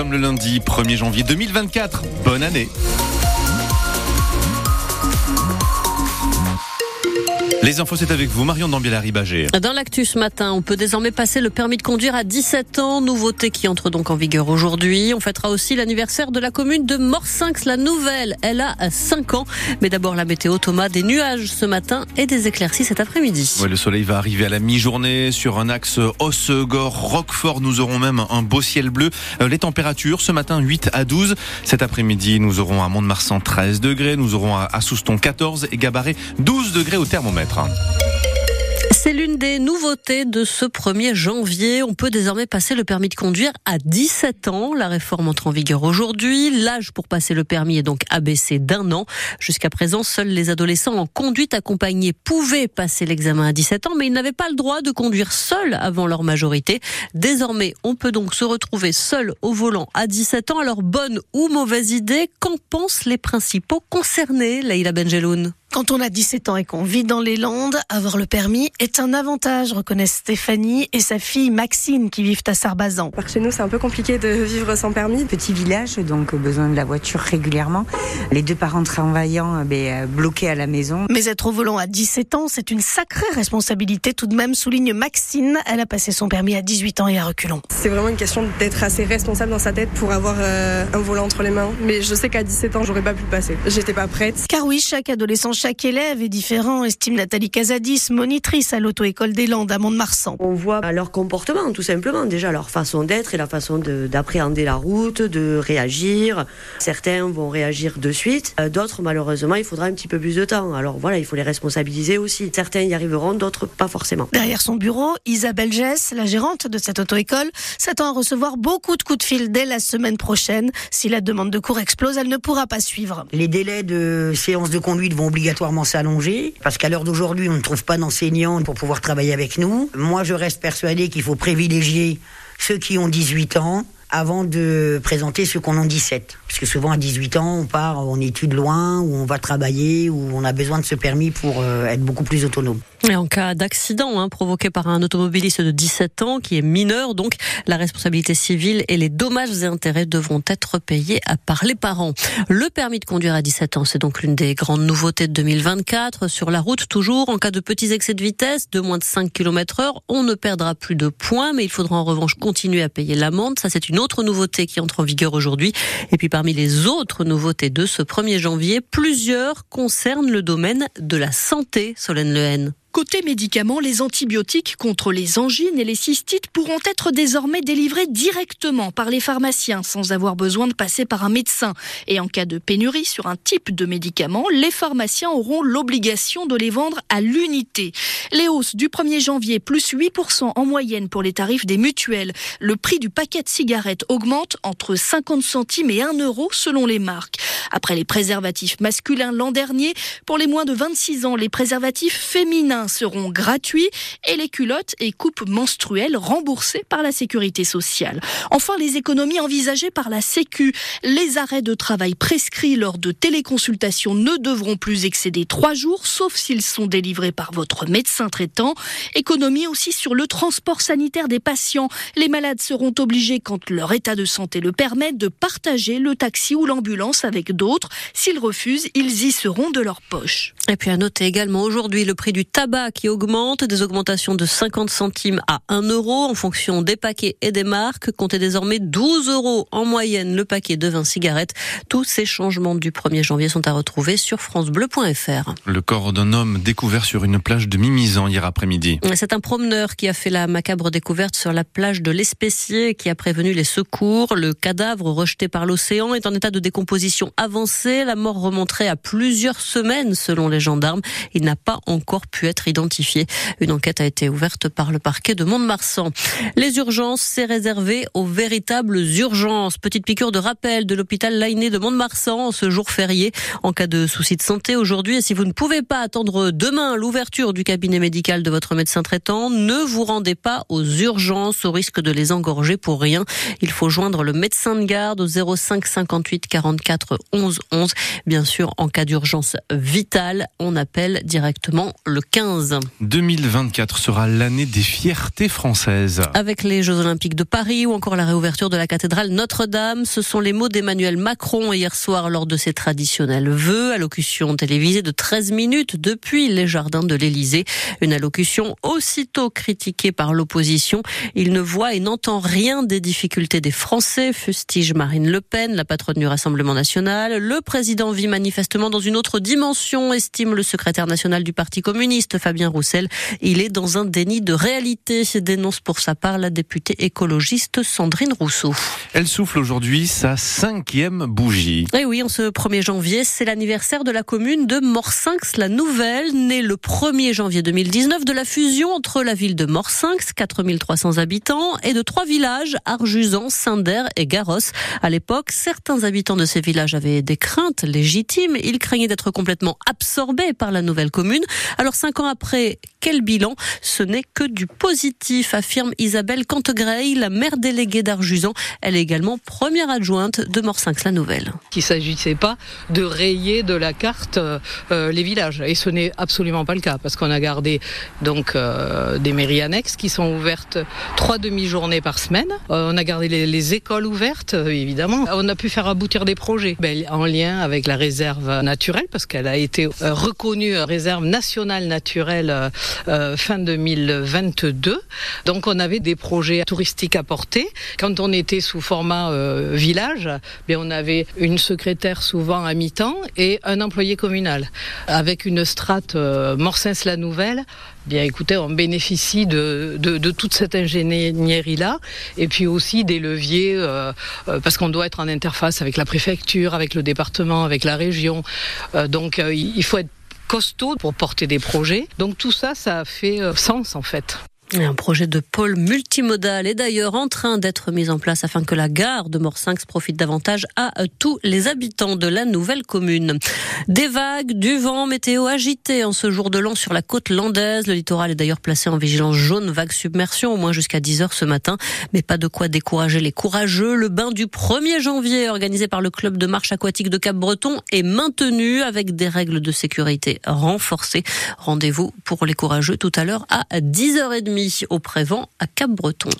sommes le lundi 1er janvier 2024. Bonne année. Les infos, c'est avec vous, Marion Dambiel-Ribagé. Dans l'actu ce matin, on peut désormais passer le permis de conduire à 17 ans. Nouveauté qui entre donc en vigueur aujourd'hui. On fêtera aussi l'anniversaire de la commune de Morsinx, la nouvelle. Elle a 5 ans. Mais d'abord la météo, Thomas, des nuages ce matin et des éclaircies cet après-midi. Ouais, le soleil va arriver à la mi-journée sur un axe Hossegor-Roquefort. Nous aurons même un beau ciel bleu. Euh, les températures, ce matin, 8 à 12. Cet après-midi, nous aurons à Mont-de-Marsan 13 degrés. Nous aurons à Souston 14 et Gabaret 12 degrés au thermomètre. C'est l'une des nouveautés de ce 1er janvier. On peut désormais passer le permis de conduire à 17 ans. La réforme entre en vigueur aujourd'hui. L'âge pour passer le permis est donc abaissé d'un an. Jusqu'à présent, seuls les adolescents en conduite accompagnée pouvaient passer l'examen à 17 ans, mais ils n'avaient pas le droit de conduire seuls avant leur majorité. Désormais, on peut donc se retrouver seul au volant à 17 ans. Alors, bonne ou mauvaise idée, qu'en pensent les principaux concernés, Leïla Benjeloun? Quand on a 17 ans et qu'on vit dans les Landes, avoir le permis est un avantage, reconnaissent Stéphanie et sa fille Maxine qui vivent à Sarbazan. Par chez nous, c'est un peu compliqué de vivre sans permis. Petit village, donc besoin de la voiture régulièrement. Les deux parents travaillant, ben, bloqués à la maison. Mais être au volant à 17 ans, c'est une sacrée responsabilité tout de même, souligne Maxine. Elle a passé son permis à 18 ans et à reculons. C'est vraiment une question d'être assez responsable dans sa tête pour avoir euh, un volant entre les mains. Mais je sais qu'à 17 ans, j'aurais pas pu le passer. J'étais pas prête. Car oui, chaque adolescent chaque élève est différent, estime Nathalie Casadis, monitrice à l'auto-école des Landes à Mont-de-Marsan. On voit leur comportement, tout simplement, déjà leur façon d'être et la façon d'appréhender la route, de réagir. Certains vont réagir de suite, euh, d'autres, malheureusement, il faudra un petit peu plus de temps. Alors voilà, il faut les responsabiliser aussi. Certains y arriveront, d'autres pas forcément. Derrière son bureau, Isabelle Jess, la gérante de cette auto-école, s'attend à recevoir beaucoup de coups de fil dès la semaine prochaine. Si la demande de cours explose, elle ne pourra pas suivre. Les délais de séance de conduite vont obligatoirement s'allonger, parce qu'à l'heure d'aujourd'hui, on ne trouve pas d'enseignants pour pouvoir travailler avec nous. Moi, je reste persuadé qu'il faut privilégier ceux qui ont 18 ans avant de présenter ceux qu'on en 17. Parce que souvent à 18 ans, on part en études loin, ou on va travailler, ou on a besoin de ce permis pour euh, être beaucoup plus autonome. Et en cas d'accident hein, provoqué par un automobiliste de 17 ans qui est mineur, donc la responsabilité civile et les dommages et intérêts devront être payés par les parents. Le permis de conduire à 17 ans, c'est donc l'une des grandes nouveautés de 2024. Sur la route, toujours, en cas de petits excès de vitesse, de moins de 5 km heure, on ne perdra plus de points, mais il faudra en revanche continuer à payer l'amende. Ça, c'est une autre nouveauté qui entre en vigueur aujourd'hui. Et puis parmi les autres nouveautés de ce 1er janvier, plusieurs concernent le domaine de la santé, Solène Lehen. Côté médicaments, les antibiotiques contre les angines et les cystites pourront être désormais délivrés directement par les pharmaciens sans avoir besoin de passer par un médecin. Et en cas de pénurie sur un type de médicament, les pharmaciens auront l'obligation de les vendre à l'unité. Les hausses du 1er janvier, plus 8% en moyenne pour les tarifs des mutuelles. Le prix du paquet de cigarettes augmente entre 50 centimes et 1 euro selon les marques. Après les préservatifs masculins l'an dernier, pour les moins de 26 ans, les préservatifs féminins seront gratuits et les culottes et coupes menstruelles remboursées par la sécurité sociale. Enfin, les économies envisagées par la Sécu. Les arrêts de travail prescrits lors de téléconsultations ne devront plus excéder trois jours, sauf s'ils sont délivrés par votre médecin traitant. Économie aussi sur le transport sanitaire des patients. Les malades seront obligés, quand leur état de santé le permet, de partager le taxi ou l'ambulance avec d'autres. S'ils refusent, ils y seront de leur poche. Et puis à noter également aujourd'hui le prix du tabac qui augmente, des augmentations de 50 centimes à 1 euro en fonction des paquets et des marques. Comptez désormais 12 euros en moyenne le paquet de 20 cigarettes. Tous ces changements du 1er janvier sont à retrouver sur francebleu.fr. Le corps d'un homme découvert sur une plage de Mimizan hier après-midi. C'est un promeneur qui a fait la macabre découverte sur la plage de l'Espécier qui a prévenu les secours. Le cadavre rejeté par l'océan est en état de décomposition avancée. La mort remonterait à plusieurs semaines selon les gendarmes. Il n'a pas encore pu être identifié. Une enquête a été ouverte par le parquet de Mont-de-Marsan. Les urgences, c'est réservé aux véritables urgences. Petite piqûre de rappel de l'hôpital Lainé de Mont-de-Marsan ce jour férié en cas de souci de santé aujourd'hui. Et si vous ne pouvez pas attendre demain l'ouverture du cabinet médical de votre médecin traitant, ne vous rendez pas aux urgences au risque de les engorger pour rien. Il faut joindre le médecin de garde au 05 58 44 11 11. Bien sûr, en cas d'urgence vitale, on appelle directement le 15. 2015. 2024 sera l'année des fiertés françaises. Avec les Jeux Olympiques de Paris ou encore la réouverture de la cathédrale Notre-Dame, ce sont les mots d'Emmanuel Macron hier soir lors de ses traditionnels vœux, allocution télévisée de 13 minutes depuis les jardins de l'Élysée. Une allocution aussitôt critiquée par l'opposition. Il ne voit et n'entend rien des difficultés des Français, fustige Marine Le Pen, la patronne du Rassemblement national. Le président vit manifestement dans une autre dimension, estime le secrétaire national du Parti communiste, Fabien Roussel. Il est dans un déni de réalité, dénonce pour sa part la députée écologiste Sandrine Rousseau. Elle souffle aujourd'hui sa cinquième bougie. Et oui, en ce 1er janvier, c'est l'anniversaire de la commune de Morsinx, la nouvelle, née le 1er janvier 2019 de la fusion entre la ville de Morsinx, 4300 habitants, et de trois villages, Arjusan, Saint-Der et Garros. À l'époque, certains habitants de ces villages avaient des craintes légitimes. Ils craignaient d'être complètement absorbés par la nouvelle commune. Alors cinq ans après, quel bilan? Ce n'est que du positif, affirme Isabelle Cantegrey, la maire déléguée d'Arjusan. Elle est également première adjointe de Morsinx la Nouvelle. Il ne s'agissait pas de rayer de la carte euh, les villages. Et ce n'est absolument pas le cas, parce qu'on a gardé donc euh, des mairies annexes qui sont ouvertes trois demi-journées par semaine. Euh, on a gardé les, les écoles ouvertes, euh, évidemment. On a pu faire aboutir des projets ben, en lien avec la réserve naturelle, parce qu'elle a été euh, reconnue réserve nationale naturelle euh, fin 2022. Donc on avait des projets touristiques à porter. Quand on était sous format euh, village, bien on avait une secrétaire souvent à mi-temps et un employé communal. Avec une strate euh, Morsens-la Nouvelle, bien écoutez, on bénéficie de, de, toute cette ingénierie-là et puis aussi des leviers euh, parce qu'on doit être en interface avec la préfecture, avec le département, avec la région. Donc il faut être costaud pour porter des projets. Donc tout ça, ça a fait euh, sens en fait. Un projet de pôle multimodal est d'ailleurs en train d'être mis en place afin que la gare de Morsinx profite davantage à tous les habitants de la nouvelle commune. Des vagues, du vent, météo agité en ce jour de l'an sur la côte landaise. Le littoral est d'ailleurs placé en vigilance jaune, vague submersion, au moins jusqu'à 10 heures ce matin. Mais pas de quoi décourager les courageux. Le bain du 1er janvier, organisé par le club de marche aquatique de Cap-Breton, est maintenu avec des règles de sécurité renforcées. Rendez-vous pour les courageux tout à l'heure à 10h30 au Prévent à Cap-Breton.